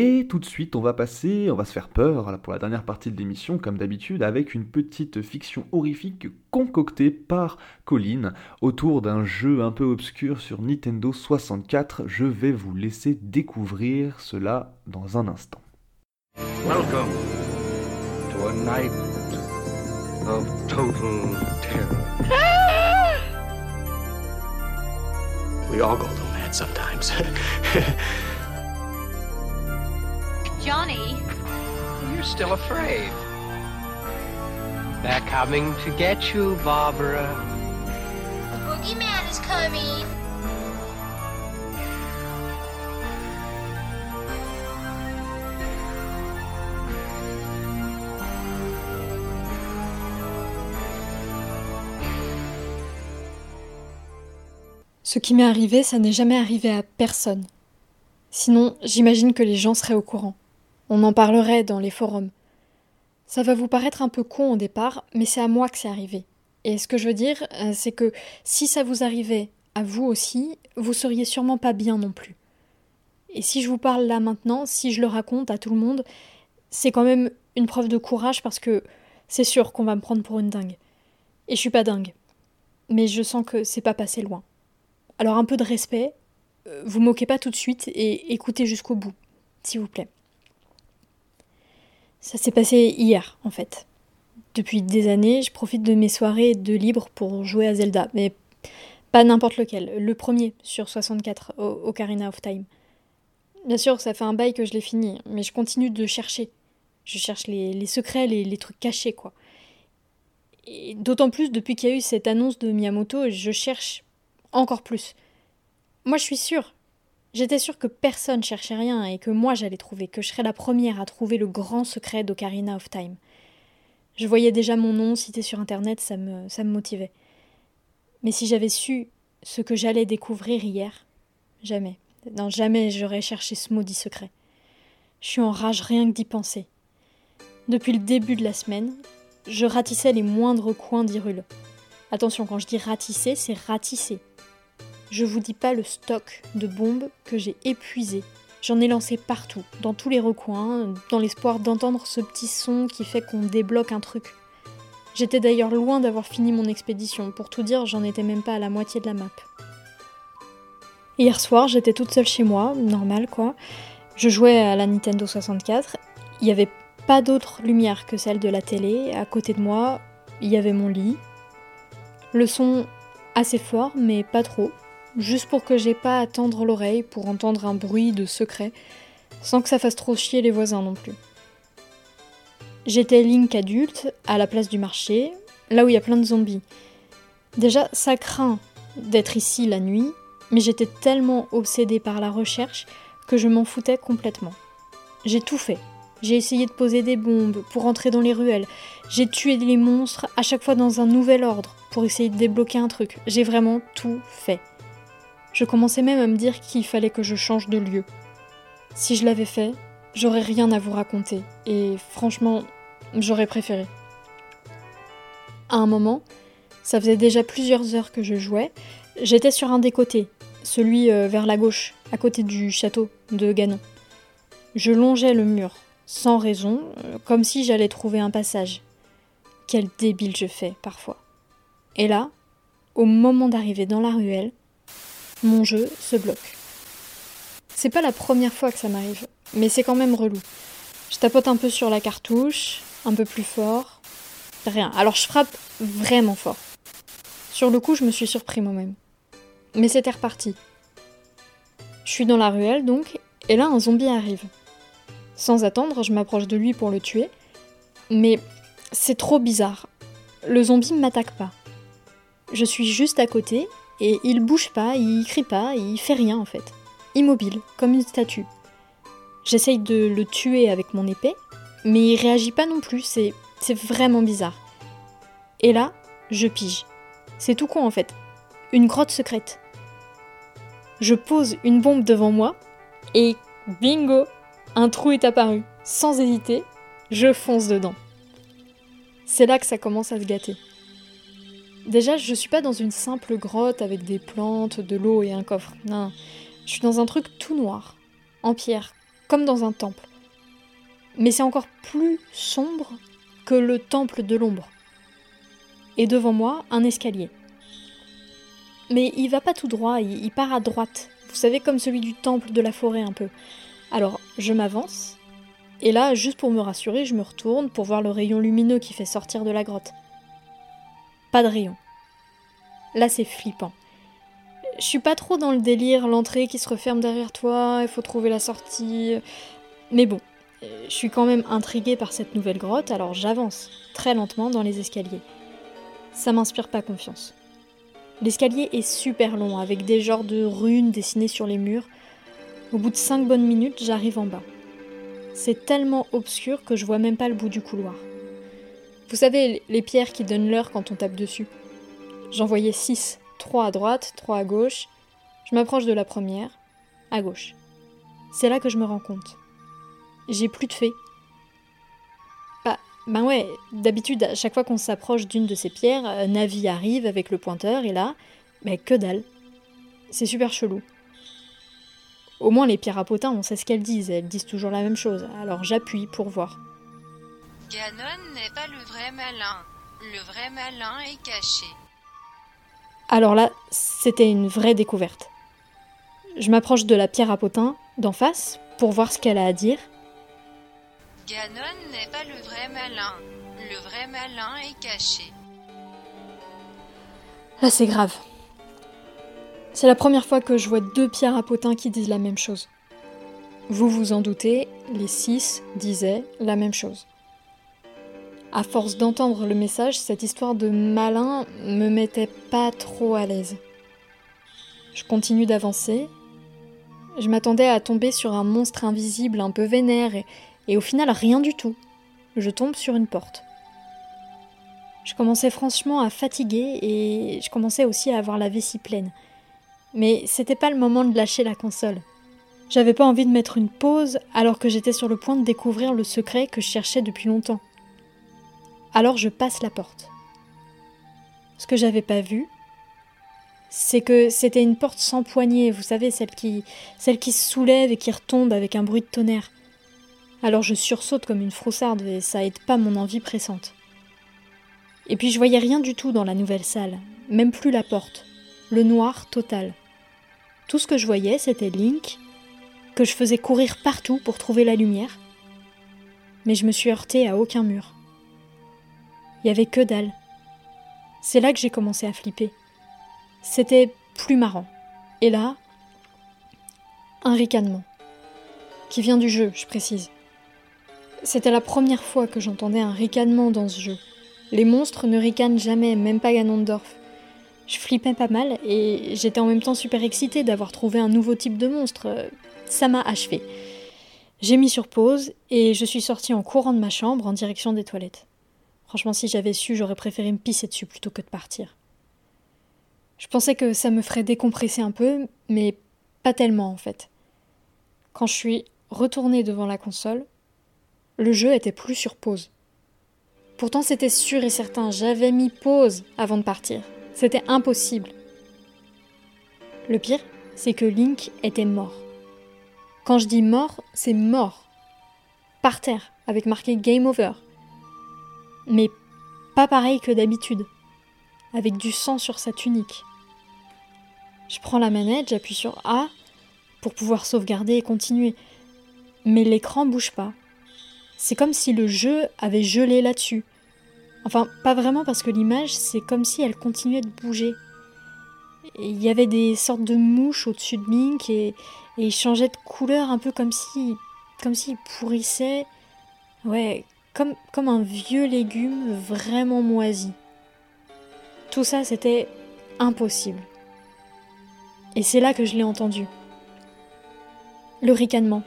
Et tout de suite, on va passer, on va se faire peur pour la dernière partie de l'émission, comme d'habitude, avec une petite fiction horrifique concoctée par Colin autour d'un jeu un peu obscur sur Nintendo 64. Je vais vous laisser découvrir cela dans un instant. Welcome to a night of total terror. We all go mad sometimes. Johnny. You're still afraid. They're coming to get you, Barbara. The boogeyman is coming. Ce qui m'est arrivé, ça n'est jamais arrivé à personne. Sinon, j'imagine que les gens seraient au courant. On en parlerait dans les forums. Ça va vous paraître un peu con au départ, mais c'est à moi que c'est arrivé. Et ce que je veux dire, euh, c'est que si ça vous arrivait à vous aussi, vous seriez sûrement pas bien non plus. Et si je vous parle là maintenant, si je le raconte à tout le monde, c'est quand même une preuve de courage parce que c'est sûr qu'on va me prendre pour une dingue. Et je suis pas dingue. Mais je sens que c'est pas passé loin. Alors un peu de respect, euh, vous moquez pas tout de suite et écoutez jusqu'au bout, s'il vous plaît. Ça s'est passé hier, en fait. Depuis des années, je profite de mes soirées de libre pour jouer à Zelda, mais pas n'importe lequel, le premier sur 64, au Ocarina of Time. Bien sûr, ça fait un bail que je l'ai fini, mais je continue de chercher. Je cherche les, secrets, les, les, trucs cachés, quoi. Et d'autant plus depuis qu'il y a eu cette annonce de Miyamoto, je cherche encore plus. Moi, je suis sûre, J'étais sûre que personne cherchait rien et que moi j'allais trouver, que je serais la première à trouver le grand secret d'Ocarina of Time. Je voyais déjà mon nom cité sur internet, ça me, ça me motivait. Mais si j'avais su ce que j'allais découvrir hier, jamais, non, jamais j'aurais cherché ce maudit secret. Je suis en rage rien que d'y penser. Depuis le début de la semaine, je ratissais les moindres coins d'Irule. Attention, quand je dis ratisser, c'est ratisser. Je vous dis pas le stock de bombes que j'ai épuisé. J'en ai lancé partout, dans tous les recoins, dans l'espoir d'entendre ce petit son qui fait qu'on débloque un truc. J'étais d'ailleurs loin d'avoir fini mon expédition, pour tout dire, j'en étais même pas à la moitié de la map. Hier soir, j'étais toute seule chez moi, normal quoi. Je jouais à la Nintendo 64. Il n'y avait pas d'autre lumière que celle de la télé. À côté de moi, il y avait mon lit. Le son assez fort, mais pas trop juste pour que j'ai pas à tendre l'oreille pour entendre un bruit de secret, sans que ça fasse trop chier les voisins non plus. J'étais Link adulte, à la place du marché, là où il y a plein de zombies. Déjà, ça craint d'être ici la nuit, mais j'étais tellement obsédée par la recherche que je m'en foutais complètement. J'ai tout fait. J'ai essayé de poser des bombes pour entrer dans les ruelles. J'ai tué les monstres à chaque fois dans un nouvel ordre pour essayer de débloquer un truc. J'ai vraiment tout fait. Je commençais même à me dire qu'il fallait que je change de lieu. Si je l'avais fait, j'aurais rien à vous raconter, et franchement, j'aurais préféré. À un moment, ça faisait déjà plusieurs heures que je jouais, j'étais sur un des côtés, celui euh, vers la gauche, à côté du château de Ganon. Je longeais le mur, sans raison, euh, comme si j'allais trouver un passage. Quel débile je fais parfois. Et là, au moment d'arriver dans la ruelle, mon jeu se bloque. C'est pas la première fois que ça m'arrive, mais c'est quand même relou. Je tapote un peu sur la cartouche, un peu plus fort. Rien. Alors je frappe vraiment fort. Sur le coup, je me suis surpris moi-même. Mais c'était reparti. Je suis dans la ruelle donc, et là un zombie arrive. Sans attendre, je m'approche de lui pour le tuer. Mais c'est trop bizarre. Le zombie ne m'attaque pas. Je suis juste à côté et il bouge pas, il crie pas, il fait rien en fait. Immobile, comme une statue. J'essaye de le tuer avec mon épée, mais il réagit pas non plus, c'est, vraiment bizarre. Et là, je pige. C'est tout con en fait. Une grotte secrète. Je pose une bombe devant moi, et bingo Un trou est apparu. Sans hésiter, je fonce dedans. C'est là que ça commence à se gâter. Déjà, je suis pas dans une simple grotte avec des plantes, de l'eau et un coffre. Non, je suis dans un truc tout noir, en pierre, comme dans un temple. Mais c'est encore plus sombre que le temple de l'ombre. Et devant moi, un escalier. Mais il va pas tout droit, il, part à droite. Vous savez, comme celui du temple de la forêt un peu. Alors, je m'avance, et là, juste pour me rassurer, je me retourne pour voir le rayon lumineux qui fait sortir de la grotte. Pas de rayon. Là, c'est flippant. Je suis pas trop dans le délire, l'entrée qui se referme derrière toi, il faut trouver la sortie. Mais bon, je suis quand même intriguée par cette nouvelle grotte, alors j'avance très lentement dans les escaliers. Ça m'inspire pas confiance. L'escalier est super long, avec des genres de runes dessinées sur les murs. Au bout de cinq bonnes minutes, j'arrive en bas. C'est tellement obscur que je vois même pas le bout du couloir. Vous savez, les pierres qui donnent l'heure quand on tape dessus. J'en voyais six, trois à droite, trois à gauche. Je m'approche de la première, à gauche. C'est là que je me rends compte. J'ai plus de fées. Bah, ben ouais, d'habitude, à chaque fois qu'on s'approche d'une de ces pierres, euh, Navi arrive avec le pointeur, et là, mais que dalle. C'est super chelou. Au moins, les pierres à potins, on sait ce qu'elles disent, elles disent toujours la même chose, alors j'appuie pour voir. Ganon n'est pas le vrai malin. Le vrai malin est caché. Alors là, c'était une vraie découverte. Je m'approche de la pierre à potins, d'en face, pour voir ce qu'elle a à dire. Ganon n'est pas le vrai malin. Le vrai malin est caché. Là, c'est grave. C'est la première fois que je vois deux pierres à potins qui disent la même chose. Vous vous en doutez, les six disaient la même chose. À force d'entendre le message, cette histoire de malin me mettait pas trop à l'aise. Je continue d'avancer. Je m'attendais à tomber sur un monstre invisible un peu vénère et, au final rien du tout. Je tombe sur une porte. Je commençais franchement à fatiguer et je commençais aussi à avoir la vessie pleine. Mais c'était pas le moment de lâcher la console. J'avais pas envie de mettre une pause alors que j'étais sur le point de découvrir le secret que je cherchais depuis longtemps. Alors je passe la porte. Ce que j'avais pas vu, c'est que c'était une porte sans poignée, vous savez, celle qui, celle qui se soulève et qui retombe avec un bruit de tonnerre. Alors je sursaute comme une froussarde et ça aide pas mon envie pressante. Et puis je voyais rien du tout dans la nouvelle salle, même plus la porte. Le noir total. Tout ce que je voyais, c'était Link, que je faisais courir partout pour trouver la lumière. Mais je me suis heurtée à aucun mur. Il y avait que dalle. C'est là que j'ai commencé à flipper. C'était plus marrant. Et là, un ricanement. Qui vient du jeu, je précise. C'était la première fois que j'entendais un ricanement dans ce jeu. Les monstres ne ricanent jamais, même pas Ganondorf. Je flippais pas mal et j'étais en même temps super excitée d'avoir trouvé un nouveau type de monstre. Ça m'a achevé. J'ai mis sur pause et je suis sortie en courant de ma chambre en direction des toilettes. Franchement, si j'avais su, j'aurais préféré me pisser dessus plutôt que de partir. Je pensais que ça me ferait décompresser un peu, mais pas tellement en fait. Quand je suis retournée devant la console, le jeu était plus sur pause. Pourtant, c'était sûr et certain, j'avais mis pause avant de partir. C'était impossible. Le pire, c'est que Link était mort. Quand je dis mort, c'est mort. Par terre, avec marqué Game Over mais pas pareil que d'habitude, avec du sang sur sa tunique. Je prends la manette, j'appuie sur A pour pouvoir sauvegarder et continuer. Mais l'écran bouge pas. C'est comme si le jeu avait gelé là-dessus. Enfin, pas vraiment parce que l'image, c'est comme si elle continuait de bouger. Il y avait des sortes de mouches au-dessus de Link et, et il changeait de couleur un peu comme si comme s'il pourrissait. Ouais, comme, un vieux légume vraiment moisi. Tout ça, c'était impossible. Et c'est là que je l'ai entendu. Le ricanement.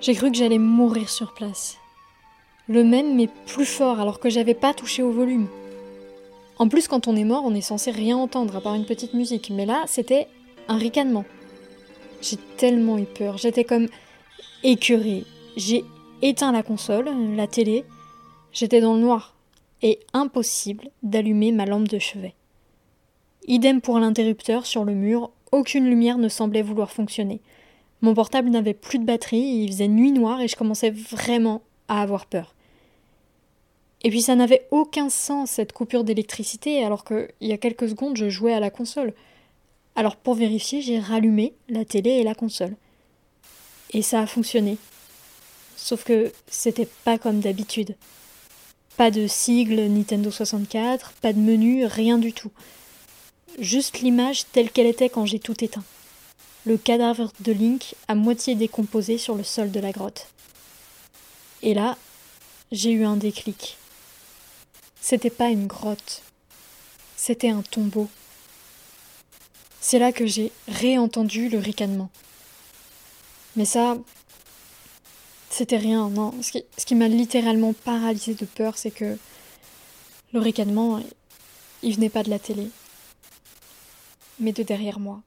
J'ai cru que j'allais mourir sur place. Le même, mais plus fort, alors que j'avais pas touché au volume. En plus, quand on est mort, on est censé rien entendre à part une petite musique. Mais là, c'était un ricanement. J'ai tellement eu peur. J'étais comme écœurée. J'ai éteint la console, la télé. J'étais dans le noir et impossible d'allumer ma lampe de chevet. Idem pour l'interrupteur sur le mur, aucune lumière ne semblait vouloir fonctionner. Mon portable n'avait plus de batterie, il faisait nuit noire et je commençais vraiment à avoir peur. Et puis ça n'avait aucun sens cette coupure d'électricité alors qu'il y a quelques secondes je jouais à la console. Alors pour vérifier, j'ai rallumé la télé et la console. Et ça a fonctionné. Sauf que c'était pas comme d'habitude. Pas de sigle Nintendo 64, pas de menu, rien du tout. Juste l'image telle qu'elle était quand j'ai tout éteint. Le cadavre de Link à moitié décomposé sur le sol de la grotte. Et là, j'ai eu un déclic. C'était pas une grotte, c'était un tombeau. C'est là que j'ai réentendu le ricanement. Mais ça, c'était rien, non. Ce qui, m'a littéralement paralysé de peur, c'est que le ricanement, il venait pas de la télé, mais de derrière moi.